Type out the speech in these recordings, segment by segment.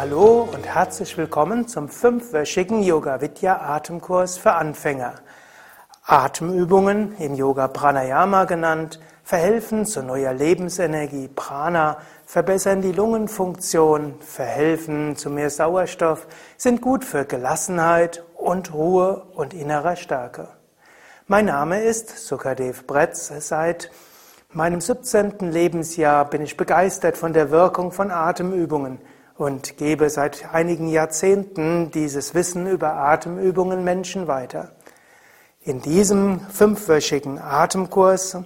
Hallo und herzlich willkommen zum fünfwöchigen Yoga Vidya Atemkurs für Anfänger. Atemübungen im Yoga Pranayama genannt verhelfen zu neuer Lebensenergie. Prana verbessern die Lungenfunktion, verhelfen zu mehr Sauerstoff, sind gut für Gelassenheit und Ruhe und innerer Stärke. Mein Name ist Sukadev Bretz. Seit meinem 17. Lebensjahr bin ich begeistert von der Wirkung von Atemübungen und gebe seit einigen Jahrzehnten dieses Wissen über Atemübungen Menschen weiter. In diesem fünfwöchigen Atemkurs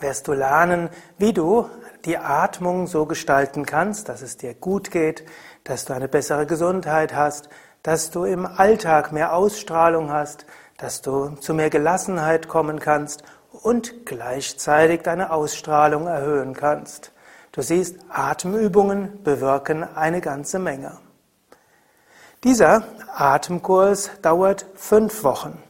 wirst du lernen, wie du die Atmung so gestalten kannst, dass es dir gut geht, dass du eine bessere Gesundheit hast, dass du im Alltag mehr Ausstrahlung hast, dass du zu mehr Gelassenheit kommen kannst und gleichzeitig deine Ausstrahlung erhöhen kannst. Du siehst, Atemübungen bewirken eine ganze Menge. Dieser Atemkurs dauert fünf Wochen.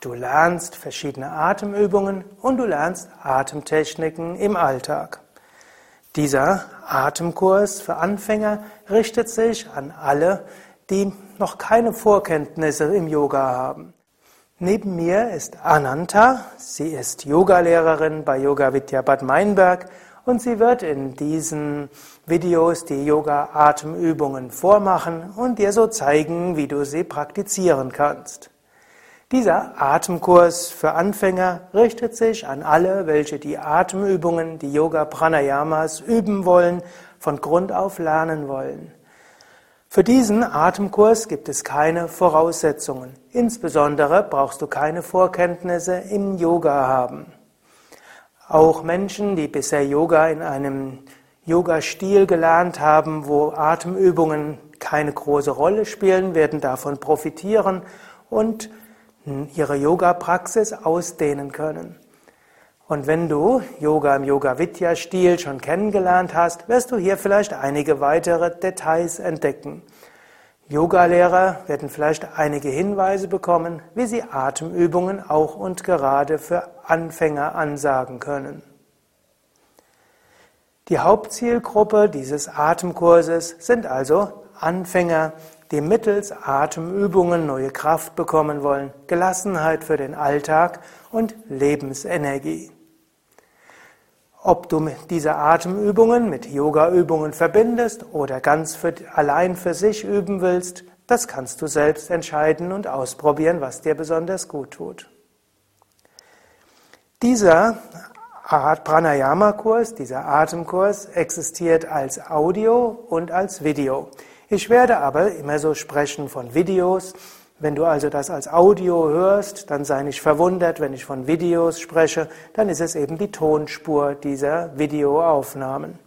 Du lernst verschiedene Atemübungen und du lernst Atemtechniken im Alltag. Dieser Atemkurs für Anfänger richtet sich an alle, die noch keine Vorkenntnisse im Yoga haben. Neben mir ist Ananta. Sie ist Yogalehrerin bei Yoga Vidya Bad Meinberg und sie wird in diesen Videos die Yoga-Atemübungen vormachen und dir so zeigen, wie du sie praktizieren kannst. Dieser Atemkurs für Anfänger richtet sich an alle, welche die Atemübungen, die Yoga Pranayamas üben wollen, von Grund auf lernen wollen. Für diesen Atemkurs gibt es keine Voraussetzungen. Insbesondere brauchst du keine Vorkenntnisse im Yoga haben. Auch Menschen, die bisher Yoga in einem Yoga-Stil gelernt haben, wo Atemübungen keine große Rolle spielen, werden davon profitieren und ihre Yoga-Praxis ausdehnen können. Und wenn du Yoga im Yoga-Vidya-Stil schon kennengelernt hast, wirst du hier vielleicht einige weitere Details entdecken. Yogalehrer werden vielleicht einige Hinweise bekommen, wie sie Atemübungen auch und gerade für Anfänger ansagen können. Die Hauptzielgruppe dieses Atemkurses sind also Anfänger, die mittels Atemübungen neue Kraft bekommen wollen, Gelassenheit für den Alltag und Lebensenergie. Ob du diese Atemübungen mit Yogaübungen verbindest oder ganz für, allein für sich üben willst, das kannst du selbst entscheiden und ausprobieren, was dir besonders gut tut. Dieser Pranayama-Kurs, dieser Atemkurs existiert als Audio und als Video. Ich werde aber immer so sprechen von Videos. Wenn du also das als Audio hörst, dann sei nicht verwundert, wenn ich von Videos spreche, dann ist es eben die Tonspur dieser Videoaufnahmen.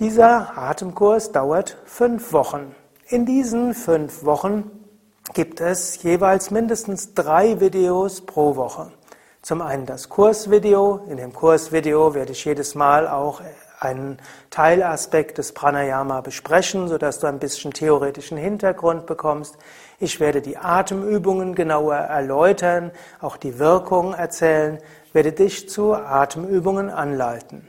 Dieser Atemkurs dauert fünf Wochen. In diesen fünf Wochen gibt es jeweils mindestens drei Videos pro Woche. Zum einen das Kursvideo. In dem Kursvideo werde ich jedes Mal auch einen Teilaspekt des Pranayama besprechen, sodass du ein bisschen theoretischen Hintergrund bekommst. Ich werde die Atemübungen genauer erläutern, auch die Wirkung erzählen, werde dich zu Atemübungen anleiten.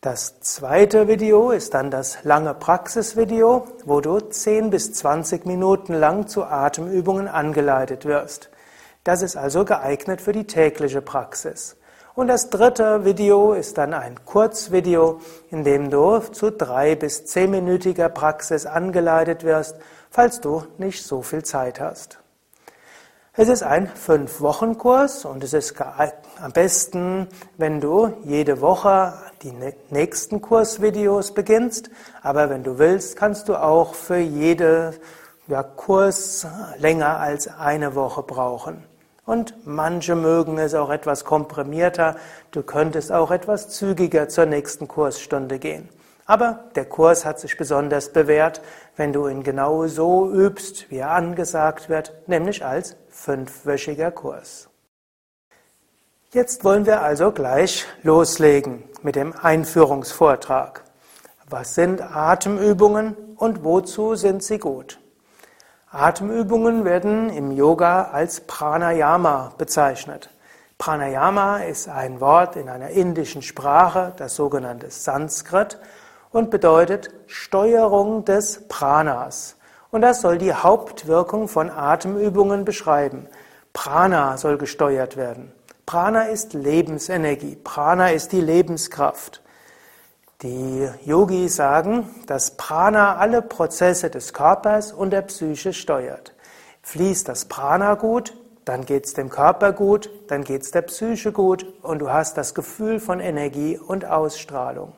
Das zweite Video ist dann das lange Praxisvideo, wo du 10 bis 20 Minuten lang zu Atemübungen angeleitet wirst. Das ist also geeignet für die tägliche Praxis. Und das dritte Video ist dann ein Kurzvideo, in dem du zu drei bis zehnminütiger Praxis angeleitet wirst, falls du nicht so viel Zeit hast. Es ist ein Fünf-Wochen-Kurs und es ist am besten, wenn du jede Woche die nächsten Kursvideos beginnst. Aber wenn du willst, kannst du auch für jede ja, Kurs länger als eine Woche brauchen. Und manche mögen es auch etwas komprimierter. Du könntest auch etwas zügiger zur nächsten Kursstunde gehen. Aber der Kurs hat sich besonders bewährt, wenn du ihn genau so übst, wie er angesagt wird, nämlich als fünfwöchiger Kurs. Jetzt wollen wir also gleich loslegen mit dem Einführungsvortrag. Was sind Atemübungen und wozu sind sie gut? Atemübungen werden im Yoga als Pranayama bezeichnet. Pranayama ist ein Wort in einer indischen Sprache, das sogenannte Sanskrit. und bedeutet Steuerung des Pranas. Und das soll die Hauptwirkung von Atemübungen beschreiben. Prana soll gesteuert werden. Prana ist Lebensenergie. Prana ist die Lebenskraft. Die Yogis sagen, dass Prana alle Prozesse des Körpers und der Psyche steuert. Fließt das Prana gut, dann geht es dem Körper gut, dann geht es der Psyche gut und du hast das Gefühl von Energie und Ausstrahlung.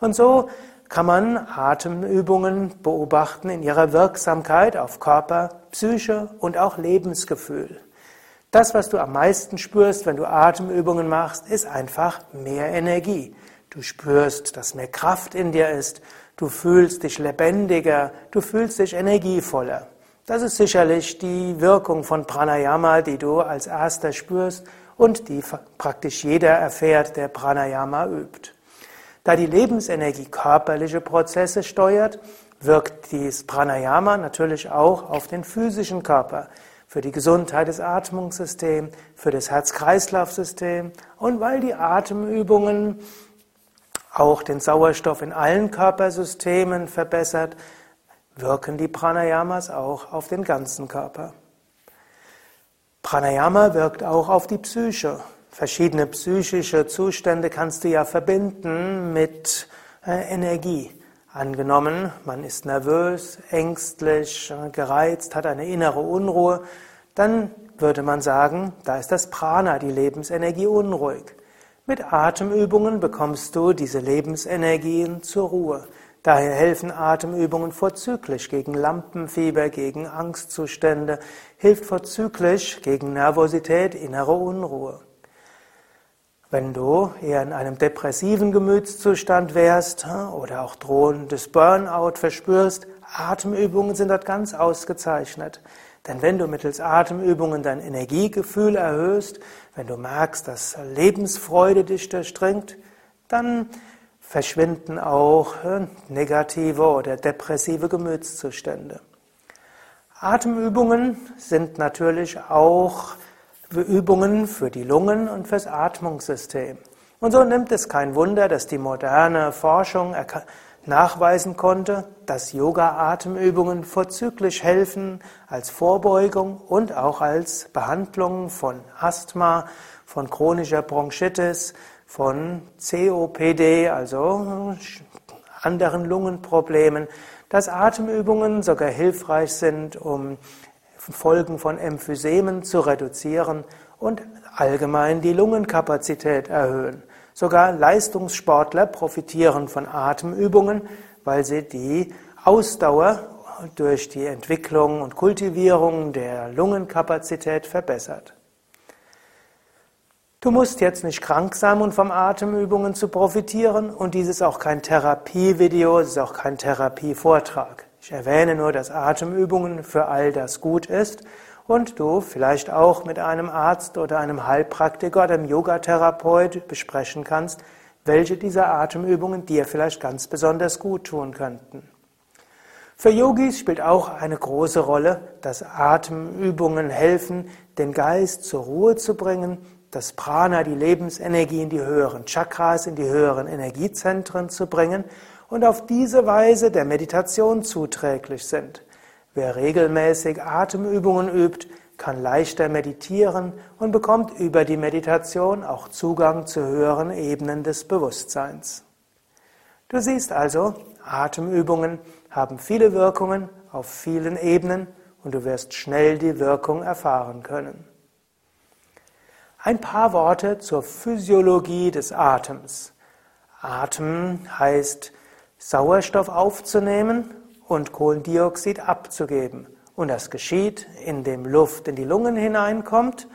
Und so kann man Atemübungen beobachten in ihrer Wirksamkeit auf Körper, Psyche und auch Lebensgefühl. Das, was du am meisten spürst, wenn du Atemübungen machst, ist einfach mehr Energie. Du spürst, dass mehr Kraft in dir ist. Du fühlst dich lebendiger. Du fühlst dich energievoller. Das ist sicherlich die Wirkung von Pranayama, die du als erster spürst und die praktisch jeder erfährt, der Pranayama übt. Da die Lebensenergie körperliche Prozesse steuert, wirkt dies Pranayama natürlich auch auf den physischen Körper, für die Gesundheit des Atmungssystems, für das Herz-Kreislauf-System und weil die Atemübungen auch den Sauerstoff in allen Körpersystemen verbessert, wirken die Pranayamas auch auf den ganzen Körper. Pranayama wirkt auch auf die Psyche. Verschiedene psychische Zustände kannst du ja verbinden mit äh, Energie. Angenommen, man ist nervös, ängstlich, äh, gereizt, hat eine innere Unruhe, dann würde man sagen, da ist das Prana, die Lebensenergie, unruhig. Mit Atemübungen bekommst du diese Lebensenergien zur Ruhe. Daher helfen Atemübungen vorzüglich gegen Lampenfieber, gegen Angstzustände, hilft vorzüglich gegen Nervosität, innere Unruhe. Wenn du eher in einem depressiven Gemütszustand wärst oder auch drohendes Burnout verspürst, Atemübungen sind dort ganz ausgezeichnet. Denn wenn du mittels Atemübungen dein Energiegefühl erhöhst, wenn du merkst, dass Lebensfreude dich durchdringt, dann verschwinden auch äh, negative oder depressive Gemütszustände. Atemübungen sind natürlich auch Übungen für die Lungen und fürs Atmungssystem. Und so nimmt es kein Wunder, dass die moderne Forschung nachweisen konnte, dass Yoga-Atemübungen vorzüglich helfen als Vorbeugung und auch als Behandlung von Asthma, von chronischer Bronchitis, von COPD, also anderen Lungenproblemen, dass Atemübungen sogar hilfreich sind, um Folgen von Emphysemen zu reduzieren und allgemein die Lungenkapazität erhöhen. Sogar Leistungssportler profitieren von Atemübungen, weil sie die Ausdauer durch die Entwicklung und Kultivierung der Lungenkapazität verbessert. Du musst jetzt nicht krank sein, um vom Atemübungen zu profitieren und dies ist auch kein Therapievideo, es ist auch kein Therapievortrag. Ich erwähne nur, dass Atemübungen für all das gut ist und du vielleicht auch mit einem Arzt oder einem Heilpraktiker oder einem Yogatherapeut besprechen kannst, welche dieser Atemübungen dir vielleicht ganz besonders gut tun könnten. Für Yogis spielt auch eine große Rolle, dass Atemübungen helfen, den Geist zur Ruhe zu bringen, das Prana, die Lebensenergie in die höheren Chakras, in die höheren Energiezentren zu bringen und auf diese Weise der Meditation zuträglich sind. Wer regelmäßig Atemübungen übt, kann leichter meditieren und bekommt über die Meditation auch Zugang zu höheren Ebenen des Bewusstseins. Du siehst also, Atemübungen haben viele Wirkungen auf vielen Ebenen und du wirst schnell die Wirkung erfahren können. Ein paar Worte zur Physiologie des Atems. Atem heißt Sauerstoff aufzunehmen und Kohlendioxid abzugeben. Und das geschieht, indem Luft in die Lungen hineinkommt.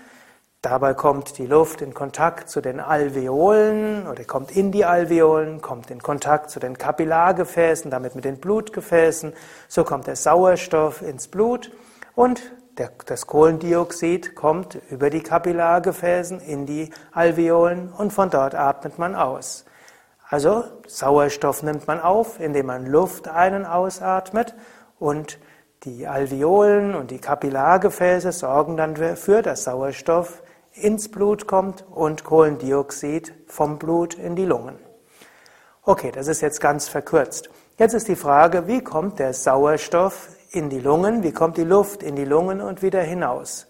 Dabei kommt die Luft in Kontakt zu den Alveolen oder kommt in die Alveolen, kommt in Kontakt zu den Kapillargefäßen, damit mit den Blutgefäßen. So kommt der Sauerstoff ins Blut und der, das Kohlendioxid kommt über die Kapillargefäßen in die Alveolen und von dort atmet man aus. Also Sauerstoff nimmt man auf, indem man Luft ein- und ausatmet und die Alveolen und die Kapillargefäße sorgen dann dafür, dass Sauerstoff ins Blut kommt und Kohlendioxid vom Blut in die Lungen. Okay, das ist jetzt ganz verkürzt. Jetzt ist die Frage, wie kommt der Sauerstoff in die Lungen, wie kommt die Luft in die Lungen und wieder hinaus?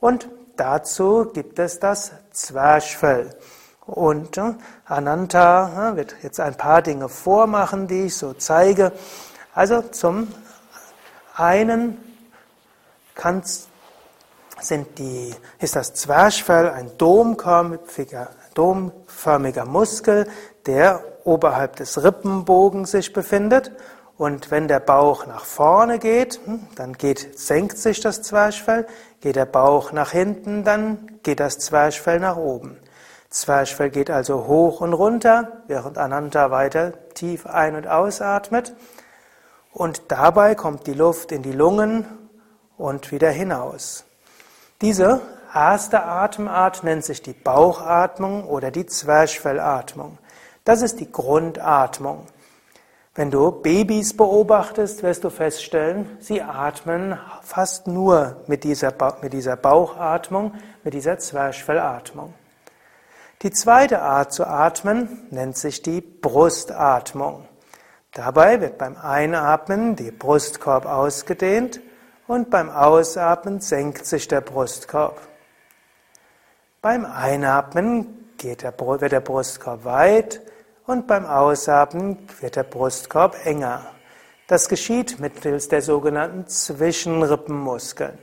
Und dazu gibt es das Zwerchfell. Und Ananta wird jetzt ein paar Dinge vormachen, die ich so zeige. Also zum einen sind die, ist das Zwerchfell ein domförmiger, domförmiger Muskel, der oberhalb des Rippenbogens sich befindet. Und wenn der Bauch nach vorne geht, hm, dann geht, senkt sich das Zwerchfell. Geht der Bauch nach hinten, dann geht das Zwerchfell nach oben. Zwerchfell geht also hoch und runter, während Ananta weiter tief ein- und ausatmet. Und dabei kommt die Luft in die Lungen und wieder hinaus. Diese erste Atemart nennt sich die Bauchatmung oder die Zwerchfellatmung. Das ist die Grundatmung. Wenn du Babys beobachtest, wirst du feststellen, sie atmen fast nur mit dieser, mit dieser Bauchatmung, mit dieser Zwerchfellatmung. Die zweite Art zu atmen nennt sich die Brustatmung. Dabei wird beim Einatmen der Brustkorb ausgedehnt und beim Ausatmen senkt sich der Brustkorb. Beim Einatmen der, wird der Brustkorb weit und beim Ausatmen wird der Brustkorb enger. Das geschieht mittels der sogenannten Zwischenrippenmuskeln.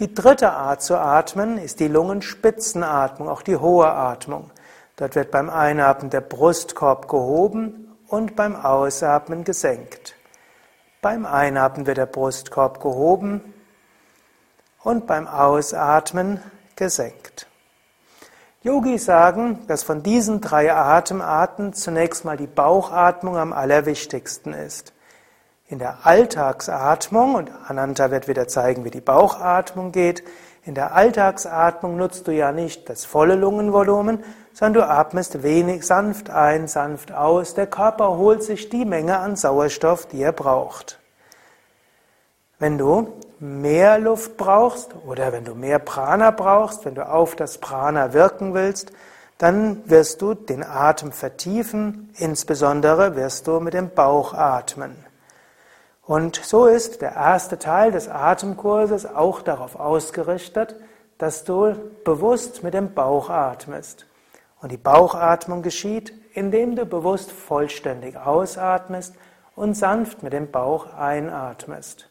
Die dritte Art zu atmen ist die Lungenspitzenatmung, auch die hohe Atmung. Dort wird beim Einatmen der Brustkorb gehoben und beim Ausatmen gesenkt. Beim Einatmen wird der Brustkorb gehoben und beim Ausatmen gesenkt. Yogis sagen, dass von diesen drei Atemarten zunächst mal die Bauchatmung am allerwichtigsten ist. In der Alltagsatmung, und Ananta wird wieder zeigen, wie die Bauchatmung geht, in der Alltagsatmung nutzt du ja nicht das volle Lungenvolumen, sondern du atmest wenig sanft ein, sanft aus. Der Körper holt sich die Menge an Sauerstoff, die er braucht. Wenn du mehr Luft brauchst oder wenn du mehr Prana brauchst, wenn du auf das Prana wirken willst, dann wirst du den Atem vertiefen, insbesondere wirst du mit dem Bauch atmen. Und so ist der erste Teil des Atemkurses auch darauf ausgerichtet, dass du bewusst mit dem Bauch atmest. Und die Bauchatmung geschieht, indem du bewusst vollständig ausatmest und sanft mit dem Bauch einatmest.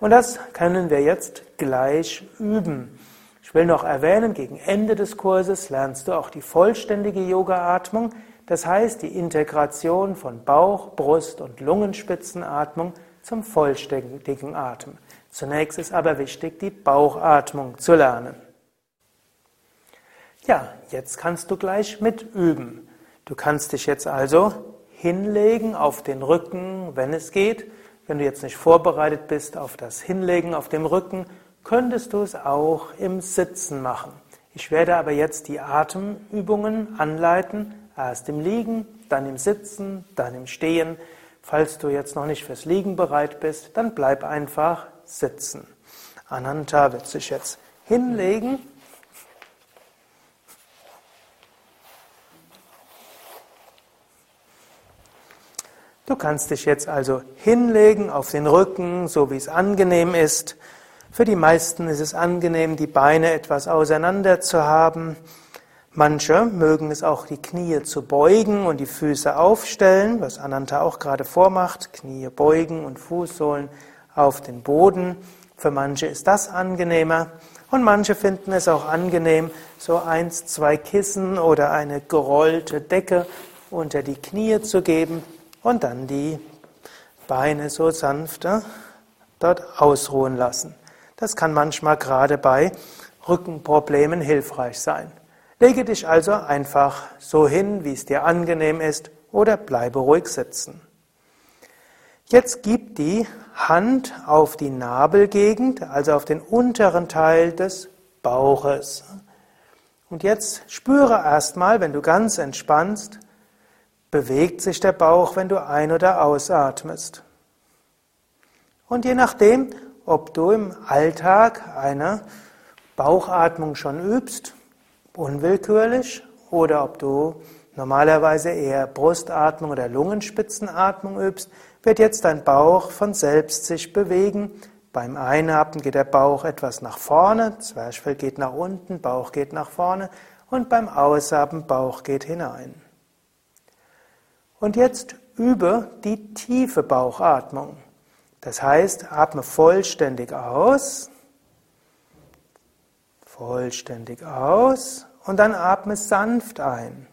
Und das können wir jetzt gleich üben. Ich will noch erwähnen, gegen Ende des Kurses lernst du auch die vollständige Yoga-Atmung, das heißt die Integration von Bauch, Brust und Lungenspitzenatmung zum vollständigen Atem. Zunächst ist aber wichtig, die Bauchatmung zu lernen. Ja, jetzt kannst du gleich mitüben. Du kannst dich jetzt also hinlegen auf den Rücken, wenn es geht. Wenn du jetzt nicht vorbereitet bist auf das Hinlegen auf dem Rücken, könntest du es auch im Sitzen machen. Ich werde aber jetzt die Atemübungen anleiten, erst im Liegen, dann im Sitzen, dann im Stehen. Falls du jetzt noch nicht fürs Liegen bereit bist, dann bleib einfach sitzen. Ananta wird sich jetzt hinlegen. Du kannst dich jetzt also hinlegen auf den Rücken, so wie es angenehm ist. Für die meisten ist es angenehm, die Beine etwas auseinander zu haben. Manche mögen es auch, die Knie zu beugen und die Füße aufstellen, was Ananta auch gerade vormacht, Knie beugen und Fußsohlen auf den Boden. Für manche ist das angenehmer und manche finden es auch angenehm, so eins, zwei Kissen oder eine gerollte Decke unter die Knie zu geben und dann die Beine so sanfter dort ausruhen lassen. Das kann manchmal gerade bei Rückenproblemen hilfreich sein. Lege dich also einfach so hin, wie es dir angenehm ist, oder bleibe ruhig sitzen. Jetzt gib die Hand auf die Nabelgegend, also auf den unteren Teil des Bauches. Und jetzt spüre erstmal, wenn du ganz entspannst, bewegt sich der Bauch, wenn du ein- oder ausatmest. Und je nachdem, ob du im Alltag eine Bauchatmung schon übst, unwillkürlich oder ob du normalerweise eher Brustatmung oder Lungenspitzenatmung übst, wird jetzt dein Bauch von selbst sich bewegen. Beim Einatmen geht der Bauch etwas nach vorne, Zwerchfell geht nach unten, Bauch geht nach vorne und beim Ausatmen Bauch geht hinein. Und jetzt übe die tiefe Bauchatmung. Das heißt, atme vollständig aus, vollständig aus und dann atme sanft ein.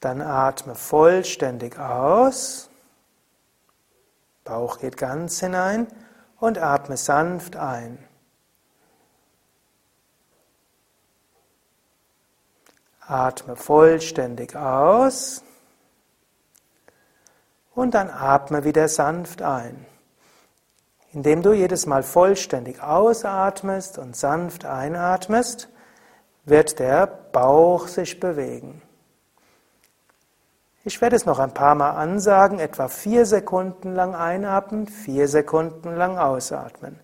Dann atme vollständig aus, Bauch geht ganz hinein und atme sanft ein. Atme vollständig aus und dann atme wieder sanft ein. Indem du jedes Mal vollständig ausatmest und sanft einatmest, wird der Bauch sich bewegen. Ich werde es noch ein paar Mal ansagen, etwa vier Sekunden lang einatmen, vier Sekunden lang ausatmen.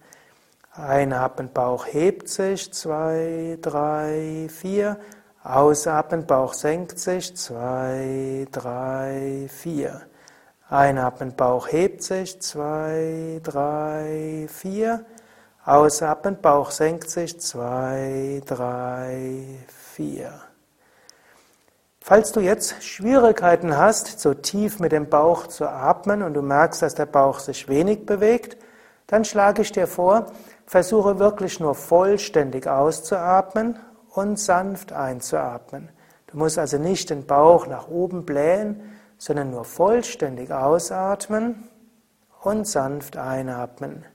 Einatmen, Bauch hebt sich, zwei, drei, vier. Ausatmen, Bauch senkt sich, zwei, drei, vier. Einatmen, Bauch hebt sich, zwei, drei, vier. Ausatmen, Bauch senkt sich, zwei, drei, vier. Falls du jetzt Schwierigkeiten hast, so tief mit dem Bauch zu atmen und du merkst, dass der Bauch sich wenig bewegt, dann schlage ich dir vor, versuche wirklich nur vollständig auszuatmen und sanft einzuatmen. Du musst also nicht den Bauch nach oben blähen, sondern nur vollständig ausatmen und sanft einatmen.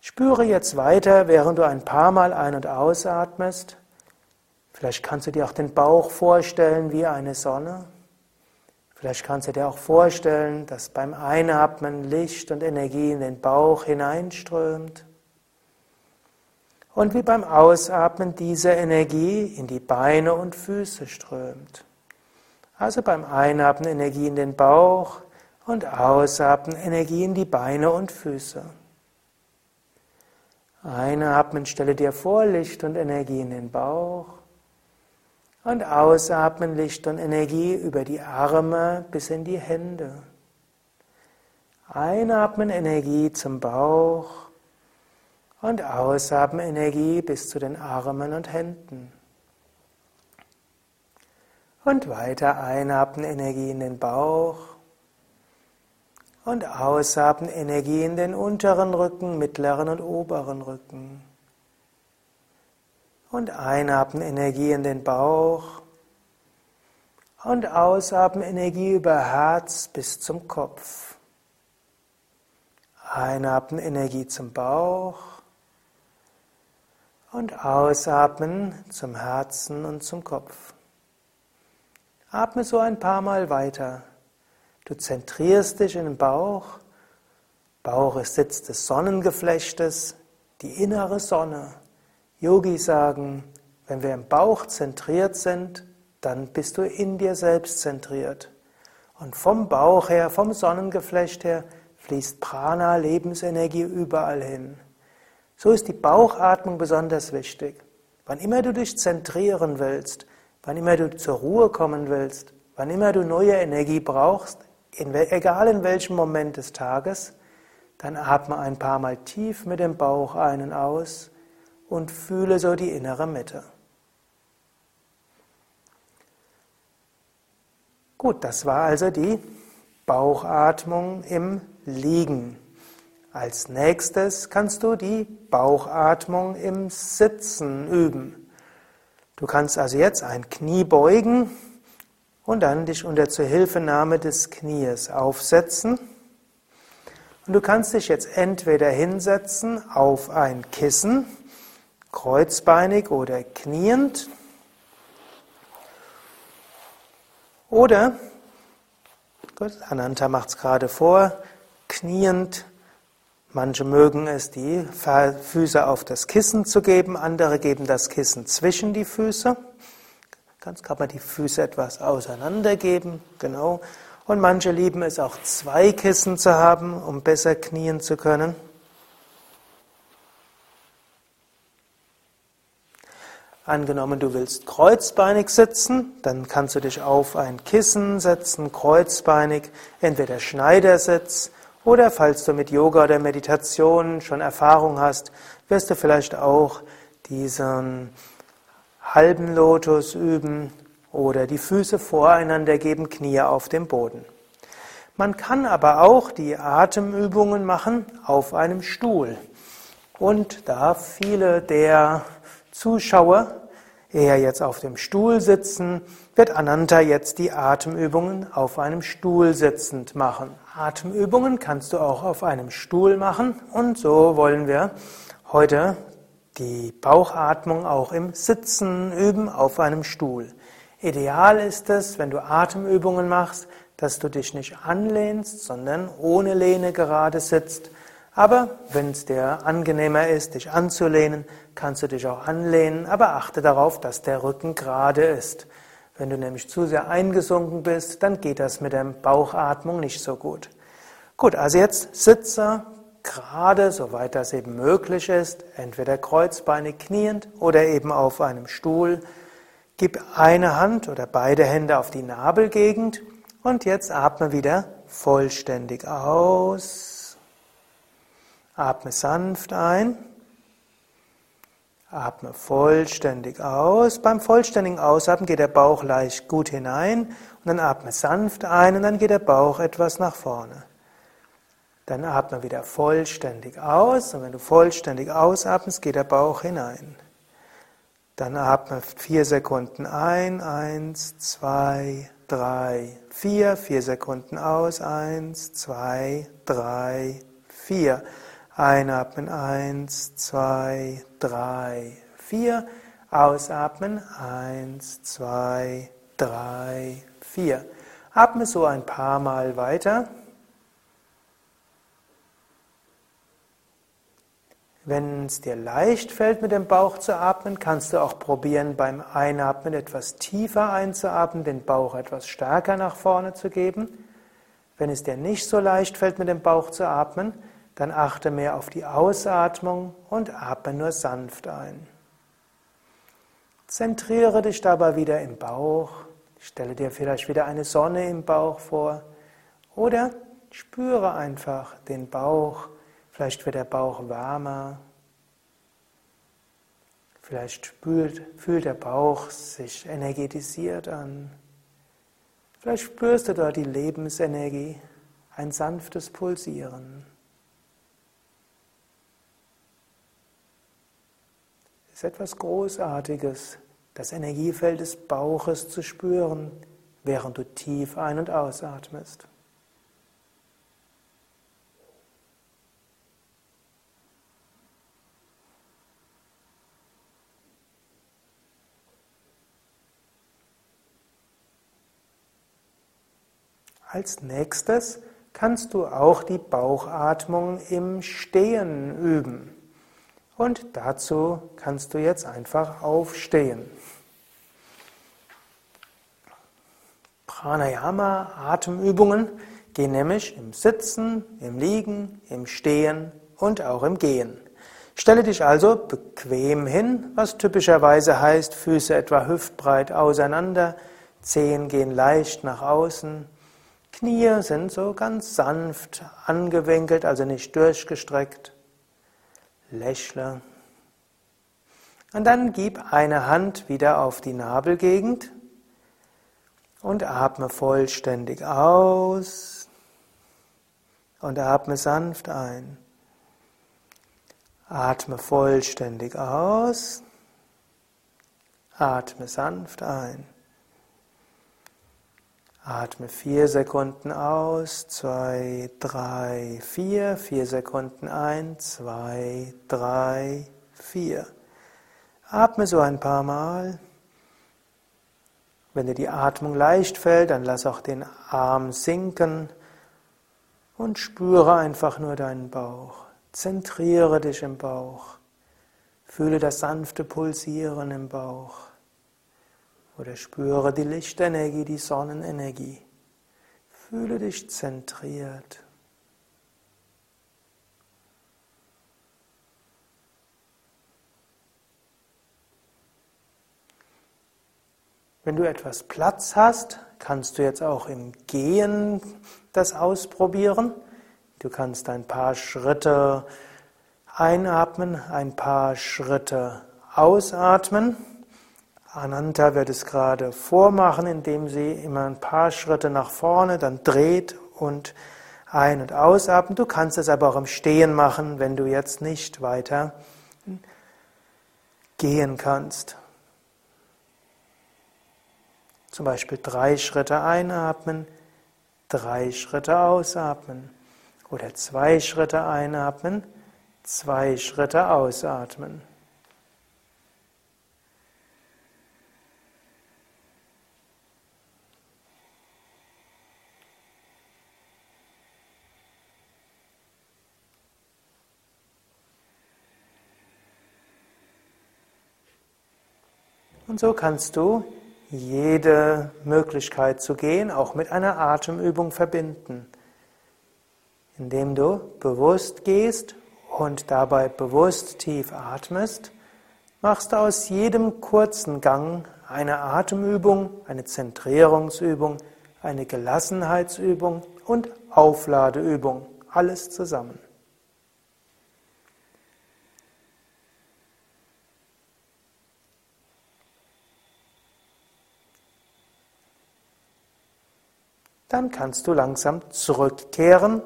Spüre jetzt weiter, während du ein paar Mal ein- und ausatmest. Vielleicht kannst du dir auch den Bauch vorstellen wie eine Sonne. Vielleicht kannst du dir auch vorstellen, dass beim Einatmen Licht und Energie in den Bauch hineinströmt. Und wie beim Ausatmen diese Energie in die Beine und Füße strömt. Also beim Einatmen Energie in den Bauch und Ausatmen Energie in die Beine und Füße. Einatmen, stelle dir vor Licht und Energie in den Bauch. Und ausatmen Licht und Energie über die Arme bis in die Hände. Einatmen Energie zum Bauch und ausatmen Energie bis zu den Armen und Händen. Und weiter einatmen Energie in den Bauch und ausatmen Energie in den unteren Rücken, mittleren und oberen Rücken. Und einatmen Energie in den Bauch und ausatmen Energie über Herz bis zum Kopf. Einatmen Energie zum Bauch und ausatmen zum Herzen und zum Kopf. Atme so ein paar Mal weiter. Du zentrierst dich in den Bauch. Bauch ist Sitz des Sonnengeflechtes, die innere Sonne. Yogis sagen, wenn wir im Bauch zentriert sind, dann bist du in dir selbst zentriert. Und vom Bauch her, vom Sonnengeflecht her, fließt Prana, Lebensenergie überall hin. So ist die Bauchatmung besonders wichtig. Wann immer du dich zentrieren willst, Wann immer du zur Ruhe kommen willst, wann immer du neue Energie brauchst, in, egal in welchem Moment des Tages, dann atme ein paar Mal tief mit dem Bauch ein und aus und fühle so die innere Mitte. Gut, das war also die Bauchatmung im Liegen. Als nächstes kannst du die Bauchatmung im Sitzen üben. Du kannst also jetzt ein Knie beugen und dann dich unter Zuhilfenahme des Knies aufsetzen. Und du kannst dich jetzt entweder hinsetzen auf ein Kissen, kreuzbeinig oder kniend, oder, gut, Ananta macht es gerade vor, kniend Manche mögen es, die Füße auf das Kissen zu geben, andere geben das Kissen zwischen die Füße. Ganz kann man die Füße etwas auseinandergeben, genau. Und manche lieben es auch zwei Kissen zu haben, um besser knien zu können. Angenommen, du willst kreuzbeinig sitzen, dann kannst du dich auf ein Kissen setzen, kreuzbeinig, entweder Schneidersitz oder falls du mit Yoga oder Meditation schon Erfahrung hast, wirst du vielleicht auch diesen halben Lotus üben oder die Füße voreinander geben, Knie auf dem Boden. Man kann aber auch die Atemübungen machen auf einem Stuhl. Und da viele der Zuschauer eher jetzt auf dem Stuhl sitzen, wird Ananta jetzt die Atemübungen auf einem Stuhl sitzend machen. Atemübungen kannst du auch auf einem Stuhl machen und so wollen wir heute die Bauchatmung auch im Sitzen üben auf einem Stuhl. Ideal ist es, wenn du Atemübungen machst, dass du dich nicht anlehnst, sondern ohne Lehne gerade sitzt aber wenn es dir angenehmer ist, dich anzulehnen, kannst du dich auch anlehnen, aber achte darauf, dass der Rücken gerade ist. Wenn du nämlich zu sehr eingesunken bist, dann geht das mit der Bauchatmung nicht so gut. Gut, also jetzt sitze gerade, soweit das eben möglich ist, entweder kreuzbeinig kniend oder eben auf einem Stuhl. Gib eine Hand oder beide Hände auf die Nabelgegend und jetzt atme wieder vollständig aus. Atme sanft ein. Atme vollständig aus. Beim vollständigen Ausatmen geht der Bauch leicht gut hinein und dann atme sanft ein und dann geht der Bauch etwas nach vorne. Dann atme wieder vollständig aus und wenn du vollständig ausatmest, geht der Bauch hinein. Dann atme vier Sekunden ein, eins, zwei, drei, vier, vier Sekunden aus, eins, zwei, drei, vier. Einatmen eins, zwei, drei, vier. Ausatmen eins, zwei, drei, vier. Atme so ein paar Mal weiter. Wenn es dir leicht fällt, mit dem Bauch zu atmen, kannst du auch probieren, beim Einatmen etwas tiefer einzuatmen, den Bauch etwas stärker nach vorne zu geben. Wenn es dir nicht so leicht fällt, mit dem Bauch zu atmen, dann achte mehr auf die Ausatmung und atme nur sanft ein. Zentriere dich dabei wieder im Bauch. Stelle dir vielleicht wieder eine Sonne im Bauch vor. Oder spüre einfach den Bauch. Vielleicht wird der Bauch wärmer. Vielleicht spült, fühlt der Bauch sich energetisiert an. Vielleicht spürst du dort die Lebensenergie, ein sanftes Pulsieren. Ist etwas Großartiges, das Energiefeld des Bauches zu spüren, während du tief ein- und ausatmest. Als nächstes kannst du auch die Bauchatmung im Stehen üben. Und dazu kannst du jetzt einfach aufstehen. Pranayama, Atemübungen gehen nämlich im Sitzen, im Liegen, im Stehen und auch im Gehen. Stelle dich also bequem hin, was typischerweise heißt, Füße etwa hüftbreit auseinander, Zehen gehen leicht nach außen, Knie sind so ganz sanft angewinkelt, also nicht durchgestreckt lächle. Und dann gib eine Hand wieder auf die Nabelgegend und atme vollständig aus und atme sanft ein. Atme vollständig aus, atme sanft ein. Atme vier Sekunden aus, zwei, drei, vier, vier Sekunden ein, zwei, drei, vier. Atme so ein paar Mal. Wenn dir die Atmung leicht fällt, dann lass auch den Arm sinken und spüre einfach nur deinen Bauch. Zentriere dich im Bauch. Fühle das sanfte Pulsieren im Bauch. Oder spüre die Lichtenergie, die Sonnenenergie. Fühle dich zentriert. Wenn du etwas Platz hast, kannst du jetzt auch im Gehen das ausprobieren. Du kannst ein paar Schritte einatmen, ein paar Schritte ausatmen. Ananta wird es gerade vormachen, indem sie immer ein paar Schritte nach vorne, dann dreht und ein- und ausatmet. Du kannst es aber auch im Stehen machen, wenn du jetzt nicht weiter gehen kannst. Zum Beispiel drei Schritte einatmen, drei Schritte ausatmen oder zwei Schritte einatmen, zwei Schritte ausatmen. Und so kannst du jede Möglichkeit zu gehen auch mit einer Atemübung verbinden, indem du bewusst gehst und dabei bewusst tief atmest, machst du aus jedem kurzen Gang eine Atemübung, eine Zentrierungsübung, eine Gelassenheitsübung und Aufladeübung, alles zusammen. Dann kannst du langsam zurückkehren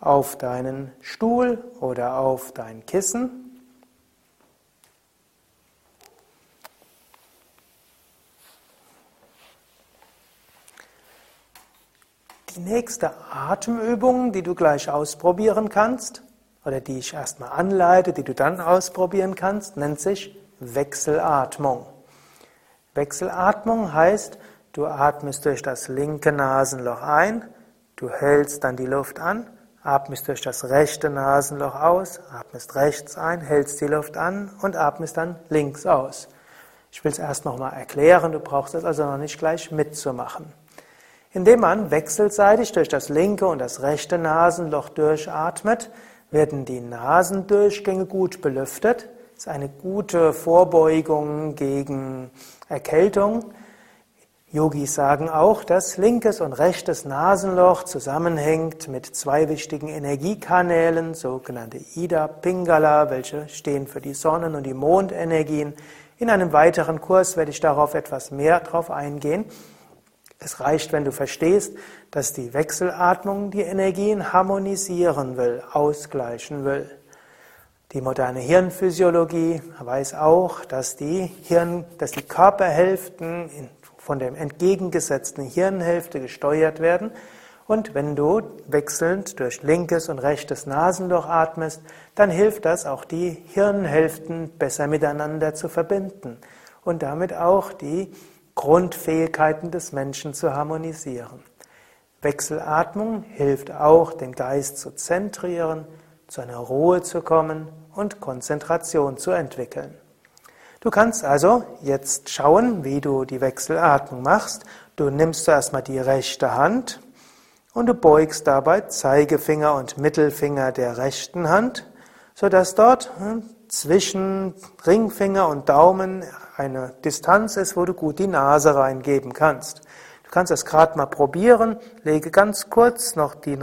auf deinen Stuhl oder auf dein Kissen. Die nächste Atemübung, die du gleich ausprobieren kannst, oder die ich erstmal anleite, die du dann ausprobieren kannst, nennt sich Wechselatmung. Wechselatmung heißt, Du atmest durch das linke Nasenloch ein, du hältst dann die Luft an, atmest durch das rechte Nasenloch aus, atmest rechts ein, hältst die Luft an und atmest dann links aus. Ich will es erst nochmal erklären, du brauchst es also noch nicht gleich mitzumachen. Indem man wechselseitig durch das linke und das rechte Nasenloch durchatmet, werden die Nasendurchgänge gut belüftet. Das ist eine gute Vorbeugung gegen Erkältung. Yogis sagen auch, dass linkes und rechtes Nasenloch zusammenhängt mit zwei wichtigen Energiekanälen, sogenannte Ida Pingala, welche stehen für die Sonnen- und die Mondenergien. In einem weiteren Kurs werde ich darauf etwas mehr drauf eingehen. Es reicht, wenn du verstehst, dass die Wechselatmung die Energien harmonisieren will, ausgleichen will. Die moderne Hirnphysiologie weiß auch, dass die Hirn, dass die Körperhälften in von der entgegengesetzten Hirnhälfte gesteuert werden. Und wenn du wechselnd durch linkes und rechtes Nasenloch atmest, dann hilft das auch die Hirnhälften besser miteinander zu verbinden und damit auch die Grundfähigkeiten des Menschen zu harmonisieren. Wechselatmung hilft auch, den Geist zu zentrieren, zu einer Ruhe zu kommen und Konzentration zu entwickeln. Du kannst also jetzt schauen, wie du die Wechselatmung machst. Du nimmst zuerst mal die rechte Hand und du beugst dabei Zeigefinger und Mittelfinger der rechten Hand, sodass dort hm, zwischen Ringfinger und Daumen eine Distanz ist, wo du gut die Nase reingeben kannst kannst das gerade mal probieren. Lege ganz kurz noch die,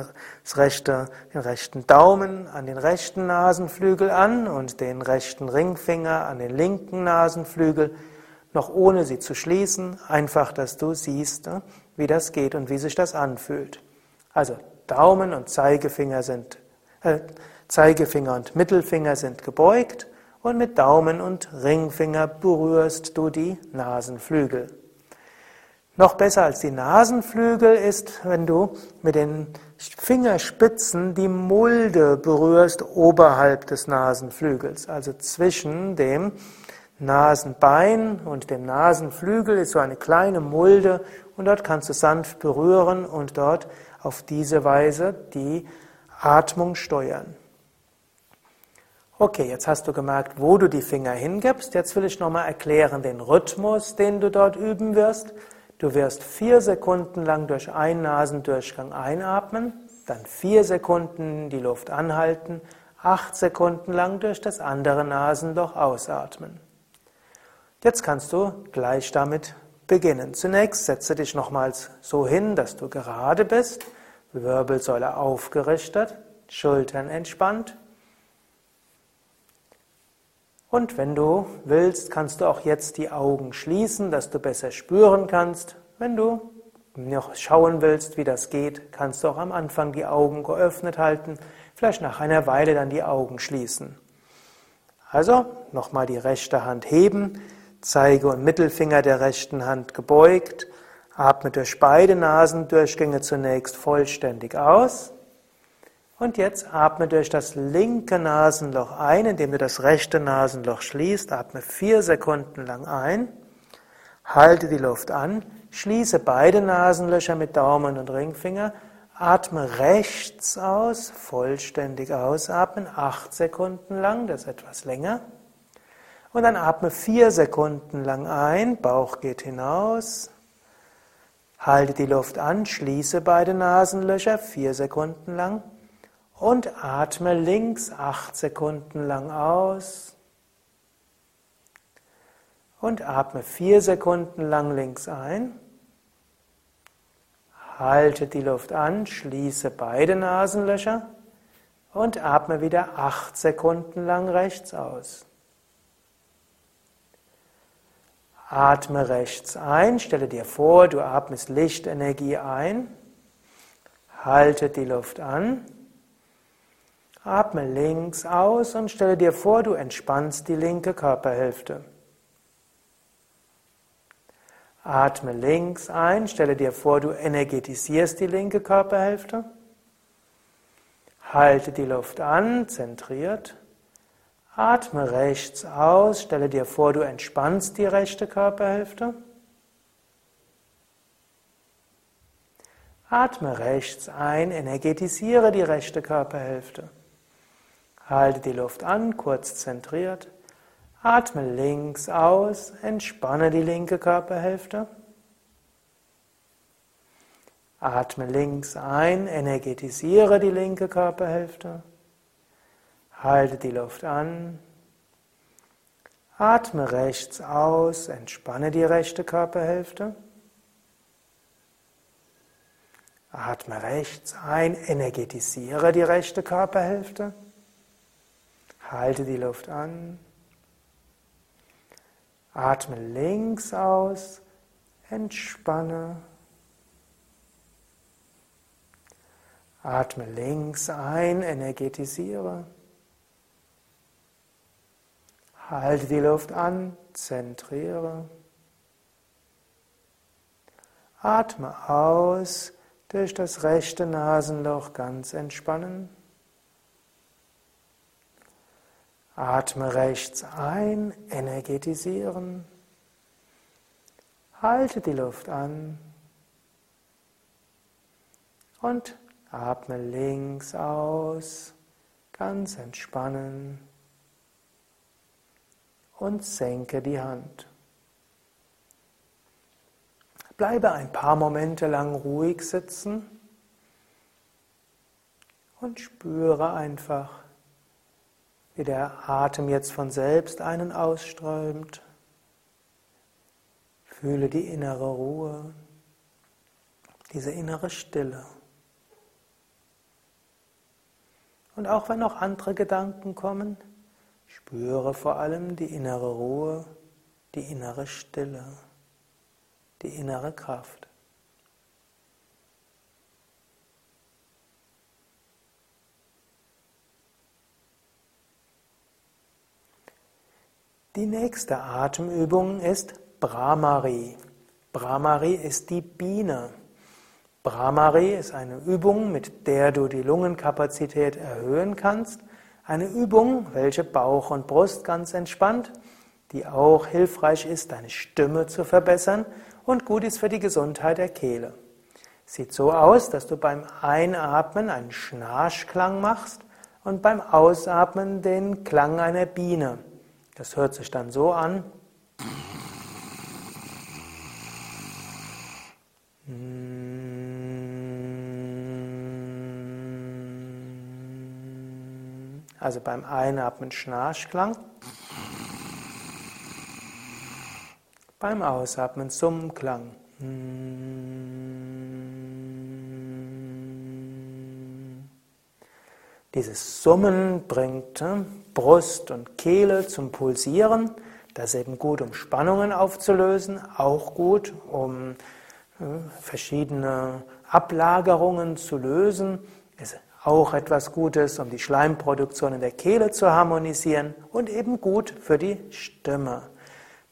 rechte, den rechten Daumen an den rechten Nasenflügel an und den rechten Ringfinger an den linken Nasenflügel, noch ohne sie zu schließen. Einfach, dass du siehst, ne, wie das geht und wie sich das anfühlt. Also Daumen und Zeigefinger sind, äh, Zeigefinger und Mittelfinger sind gebeugt und mit Daumen und Ringfinger berührst du die Nasenflügel. Noch besser als die Nasenflügel ist, wenn du mit den Fingerspitzen die Mulde berührst oberhalb des Nasenflügels. Also zwischen dem Nasenbein und dem Nasenflügel ist so eine kleine Mulde und dort kannst du sanft berühren und dort auf diese Weise die Atmung steuern. Okay, jetzt hast du gemerkt, wo du die Finger hingibst. Jetzt will ich nochmal erklären den Rhythmus, den du dort üben wirst. Du wirst vier Sekunden lang durch einen Nasendurchgang einatmen, dann vier Sekunden die Luft anhalten, acht Sekunden lang durch das andere Nasenloch ausatmen. Jetzt kannst du gleich damit beginnen. Zunächst setze dich nochmals so hin, dass du gerade bist, Wirbelsäule aufgerichtet, Schultern entspannt. Und wenn du willst, kannst du auch jetzt die Augen schließen, dass du besser spüren kannst. Wenn du noch schauen willst, wie das geht, kannst du auch am Anfang die Augen geöffnet halten, vielleicht nach einer Weile dann die Augen schließen. Also nochmal die rechte Hand heben, Zeige und Mittelfinger der rechten Hand gebeugt, atme durch beide Nasendurchgänge zunächst vollständig aus. Und jetzt atme durch das linke Nasenloch ein, indem du das rechte Nasenloch schließt. Atme vier Sekunden lang ein. Halte die Luft an. Schließe beide Nasenlöcher mit Daumen und Ringfinger. Atme rechts aus, vollständig ausatmen, acht Sekunden lang, das ist etwas länger. Und dann atme vier Sekunden lang ein, Bauch geht hinaus. Halte die Luft an, schließe beide Nasenlöcher, vier Sekunden lang und atme links acht Sekunden lang aus. Und atme vier Sekunden lang links ein. Halte die Luft an, schließe beide Nasenlöcher. Und atme wieder acht Sekunden lang rechts aus. Atme rechts ein, stelle dir vor, du atmest Lichtenergie ein, halte die Luft an Atme links aus und stelle dir vor, du entspannst die linke Körperhälfte. Atme links ein, stelle dir vor, du energetisierst die linke Körperhälfte. Halte die Luft an, zentriert. Atme rechts aus, stelle dir vor, du entspannst die rechte Körperhälfte. Atme rechts ein, energetisiere die rechte Körperhälfte. Halte die Luft an, kurz zentriert. Atme links aus, entspanne die linke Körperhälfte. Atme links ein, energetisiere die linke Körperhälfte. Halte die Luft an. Atme rechts aus, entspanne die rechte Körperhälfte. Atme rechts ein, energetisiere die rechte Körperhälfte. Halte die Luft an. Atme links aus. Entspanne. Atme links ein, energetisiere. Halte die Luft an, zentriere. Atme aus, durch das rechte Nasenloch ganz entspannen. Atme rechts ein, energetisieren. Halte die Luft an. Und atme links aus, ganz entspannen. Und senke die Hand. Bleibe ein paar Momente lang ruhig sitzen und spüre einfach, wie der Atem jetzt von selbst einen ausströmt. Fühle die innere Ruhe, diese innere Stille. Und auch wenn noch andere Gedanken kommen, spüre vor allem die innere Ruhe, die innere Stille, die innere Kraft. Die nächste Atemübung ist Brahmari. Brahmari ist die Biene. Brahmari ist eine Übung, mit der du die Lungenkapazität erhöhen kannst. Eine Übung, welche Bauch und Brust ganz entspannt, die auch hilfreich ist, deine Stimme zu verbessern und gut ist für die Gesundheit der Kehle. Sieht so aus, dass du beim Einatmen einen Schnarchklang machst und beim Ausatmen den Klang einer Biene. Das hört sich dann so an. Also beim Einatmen Schnarchklang. Beim Ausatmen Summklang. Dieses Summen bringt äh, Brust und Kehle zum Pulsieren. Das ist eben gut, um Spannungen aufzulösen, auch gut, um äh, verschiedene Ablagerungen zu lösen. Ist auch etwas Gutes, um die Schleimproduktion in der Kehle zu harmonisieren und eben gut für die Stimme.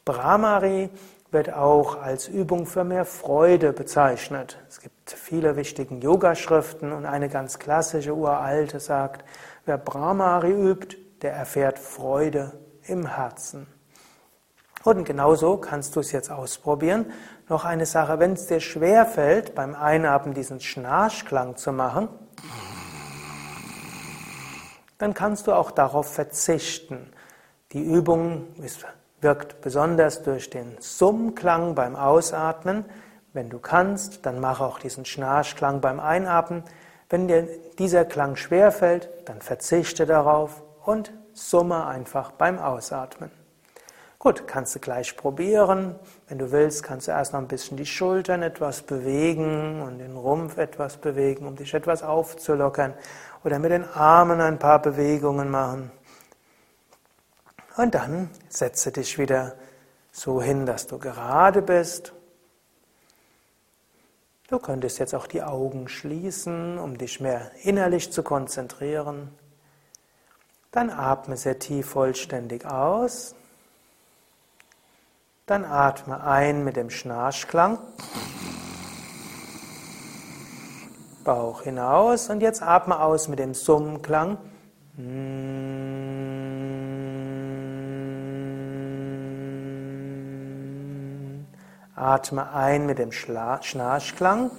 Brahmari wird auch als Übung für mehr Freude bezeichnet. Es gibt viele wichtige Yogaschriften und eine ganz klassische uralte sagt, wer Brahmari übt, der erfährt Freude im Herzen. Und genauso kannst du es jetzt ausprobieren. Noch eine Sache, wenn es dir schwer fällt, beim Einatmen diesen Schnarchklang zu machen, dann kannst du auch darauf verzichten. Die Übung ist wirkt besonders durch den Summklang beim Ausatmen. Wenn du kannst, dann mach auch diesen Schnarchklang beim Einatmen. Wenn dir dieser Klang schwerfällt, dann verzichte darauf und summe einfach beim Ausatmen. Gut, kannst du gleich probieren. Wenn du willst, kannst du erst noch ein bisschen die Schultern etwas bewegen und den Rumpf etwas bewegen, um dich etwas aufzulockern. Oder mit den Armen ein paar Bewegungen machen. Und dann setze dich wieder so hin, dass du gerade bist. Du könntest jetzt auch die Augen schließen, um dich mehr innerlich zu konzentrieren. Dann atme sehr tief vollständig aus. Dann atme ein mit dem Schnarchklang. Bauch hinaus und jetzt atme aus mit dem Summklang. Atme ein mit dem Schnarchklang.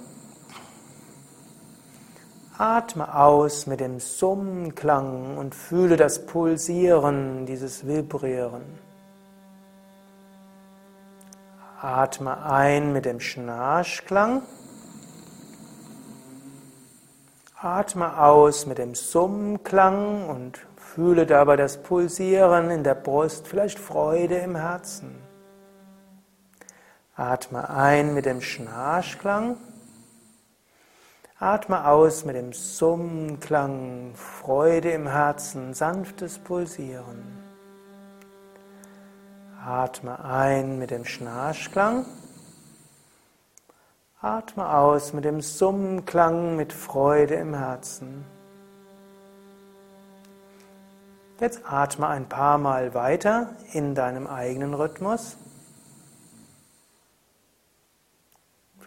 Atme aus mit dem Summklang und fühle das Pulsieren, dieses Vibrieren. Atme ein mit dem Schnarchklang. Atme aus mit dem Summklang und fühle dabei das Pulsieren in der Brust, vielleicht Freude im Herzen. Atme ein mit dem Schnarchklang. Atme aus mit dem Summklang, Freude im Herzen, sanftes Pulsieren. Atme ein mit dem Schnarchklang. Atme aus mit dem Summklang, mit Freude im Herzen. Jetzt atme ein paar Mal weiter in deinem eigenen Rhythmus.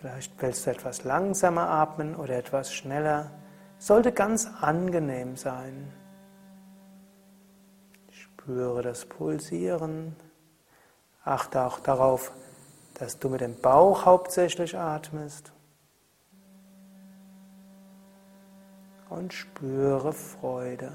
Vielleicht willst du etwas langsamer atmen oder etwas schneller. Sollte ganz angenehm sein. Spüre das Pulsieren. Achte auch darauf, dass du mit dem Bauch hauptsächlich atmest. Und spüre Freude.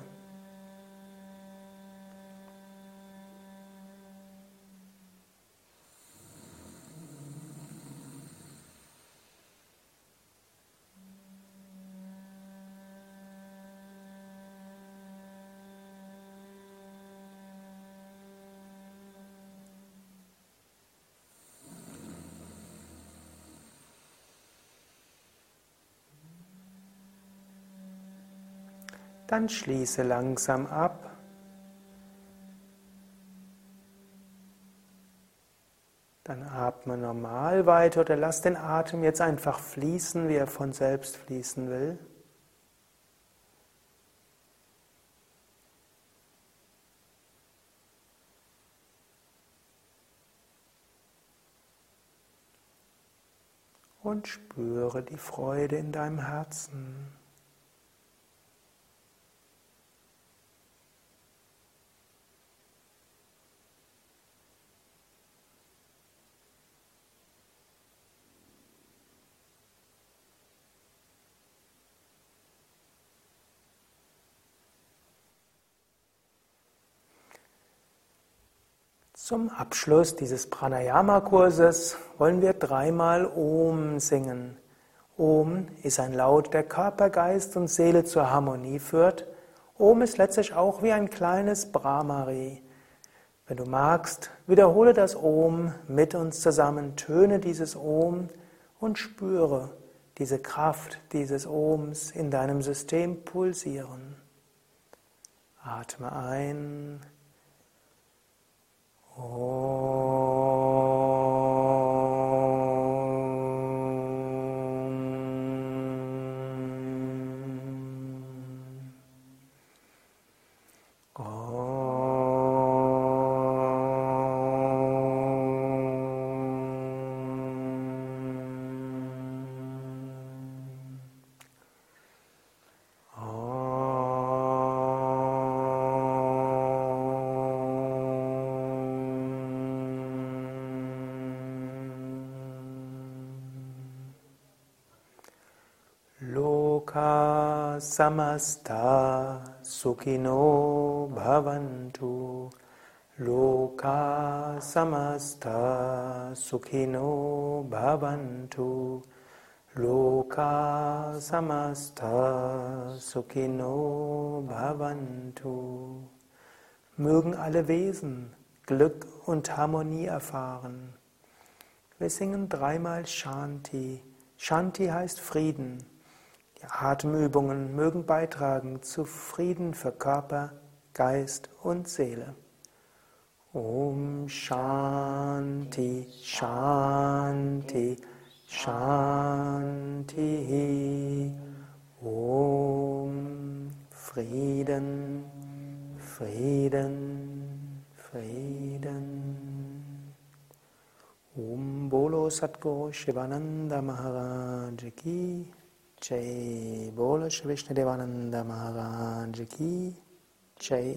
Dann schließe langsam ab. Dann atme normal weiter oder lass den Atem jetzt einfach fließen, wie er von selbst fließen will. Und spüre die Freude in deinem Herzen. Zum Abschluss dieses Pranayama-Kurses wollen wir dreimal Om singen. Om ist ein Laut, der Körper, Geist und Seele zur Harmonie führt. Om ist letztlich auch wie ein kleines Brahmari. Wenn du magst, wiederhole das Om mit uns zusammen, töne dieses Om und spüre diese Kraft dieses Ohms in deinem System pulsieren. Atme ein. Oh. Samasta sukhino bhavantu. Loka samasta sukhino bhavantu. Loka samasta sukhino bhavantu. Mögen alle Wesen Glück und Harmonie erfahren. Wir singen dreimal Shanti. Shanti heißt Frieden. Die Atemübungen mögen beitragen zu Frieden für Körper, Geist und Seele. Om Shanti, Shanti, Shanti. Om Frieden, Frieden, Frieden. Om Bolo Satguru Shivananda Maharaj Ki. Jai Bolo Shri Vishnadevananda Maharaj Ki Jai.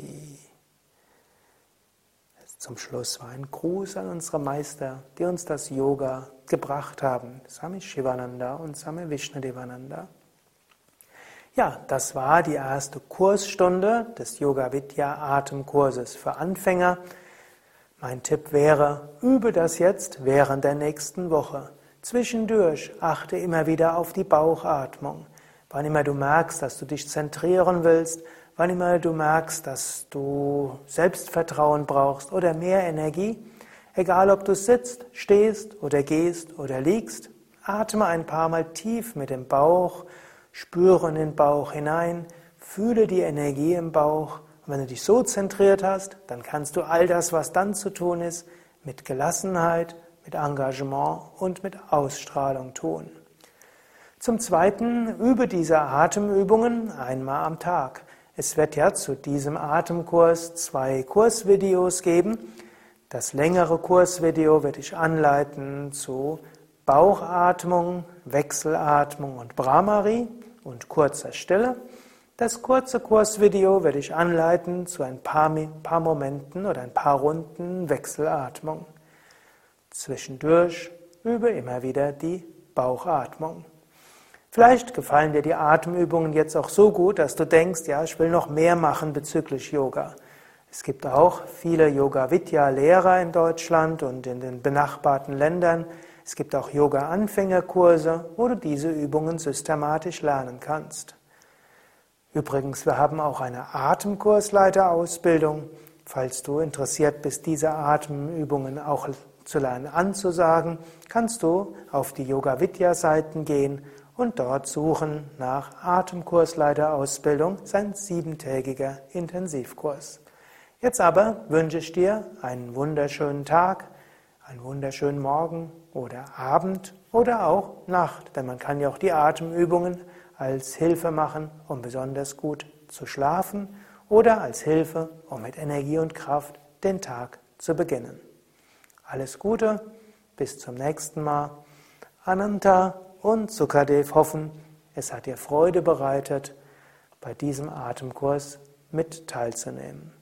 Zum Schluss war ein Gruß an unsere Meister, die uns das Yoga gebracht haben. Swami Shivananda und Swami Vishnadevananda. Ja, das war die erste Kursstunde des Yoga Vidya Atemkurses für Anfänger. Mein Tipp wäre, übe das jetzt während der nächsten Woche. Zwischendurch achte immer wieder auf die Bauchatmung. Wann immer du merkst, dass du dich zentrieren willst, wann immer du merkst, dass du Selbstvertrauen brauchst oder mehr Energie, egal ob du sitzt, stehst oder gehst oder liegst, atme ein paar Mal tief mit dem Bauch, spüre in den Bauch hinein, fühle die Energie im Bauch. Und wenn du dich so zentriert hast, dann kannst du all das, was dann zu tun ist, mit Gelassenheit, mit Engagement und mit Ausstrahlung tun. Zum Zweiten übe diese Atemübungen einmal am Tag. Es wird ja zu diesem Atemkurs zwei Kursvideos geben. Das längere Kursvideo wird dich anleiten zu Bauchatmung, Wechselatmung und Brahmari und kurzer Stille. Das kurze Kursvideo wird dich anleiten zu ein paar, paar Momenten oder ein paar Runden Wechselatmung. Zwischendurch übe immer wieder die Bauchatmung. Vielleicht gefallen dir die Atemübungen jetzt auch so gut, dass du denkst, ja, ich will noch mehr machen bezüglich Yoga. Es gibt auch viele Yoga-Vidya-Lehrer in Deutschland und in den benachbarten Ländern. Es gibt auch Yoga-Anfängerkurse, wo du diese Übungen systematisch lernen kannst. Übrigens, wir haben auch eine Atemkursleiterausbildung. Falls du interessiert bist, diese Atemübungen auch zu lernen anzusagen, kannst du auf die Yoga Vidya Seiten gehen und dort suchen nach Atemkursleiterausbildung, sein siebentägiger Intensivkurs. Jetzt aber wünsche ich dir einen wunderschönen Tag, einen wunderschönen Morgen oder Abend oder auch Nacht, denn man kann ja auch die Atemübungen als Hilfe machen, um besonders gut zu schlafen oder als Hilfe, um mit Energie und Kraft den Tag zu beginnen. Alles Gute, bis zum nächsten Mal. Ananta und Sukadev hoffen, es hat dir Freude bereitet, bei diesem Atemkurs mit teilzunehmen.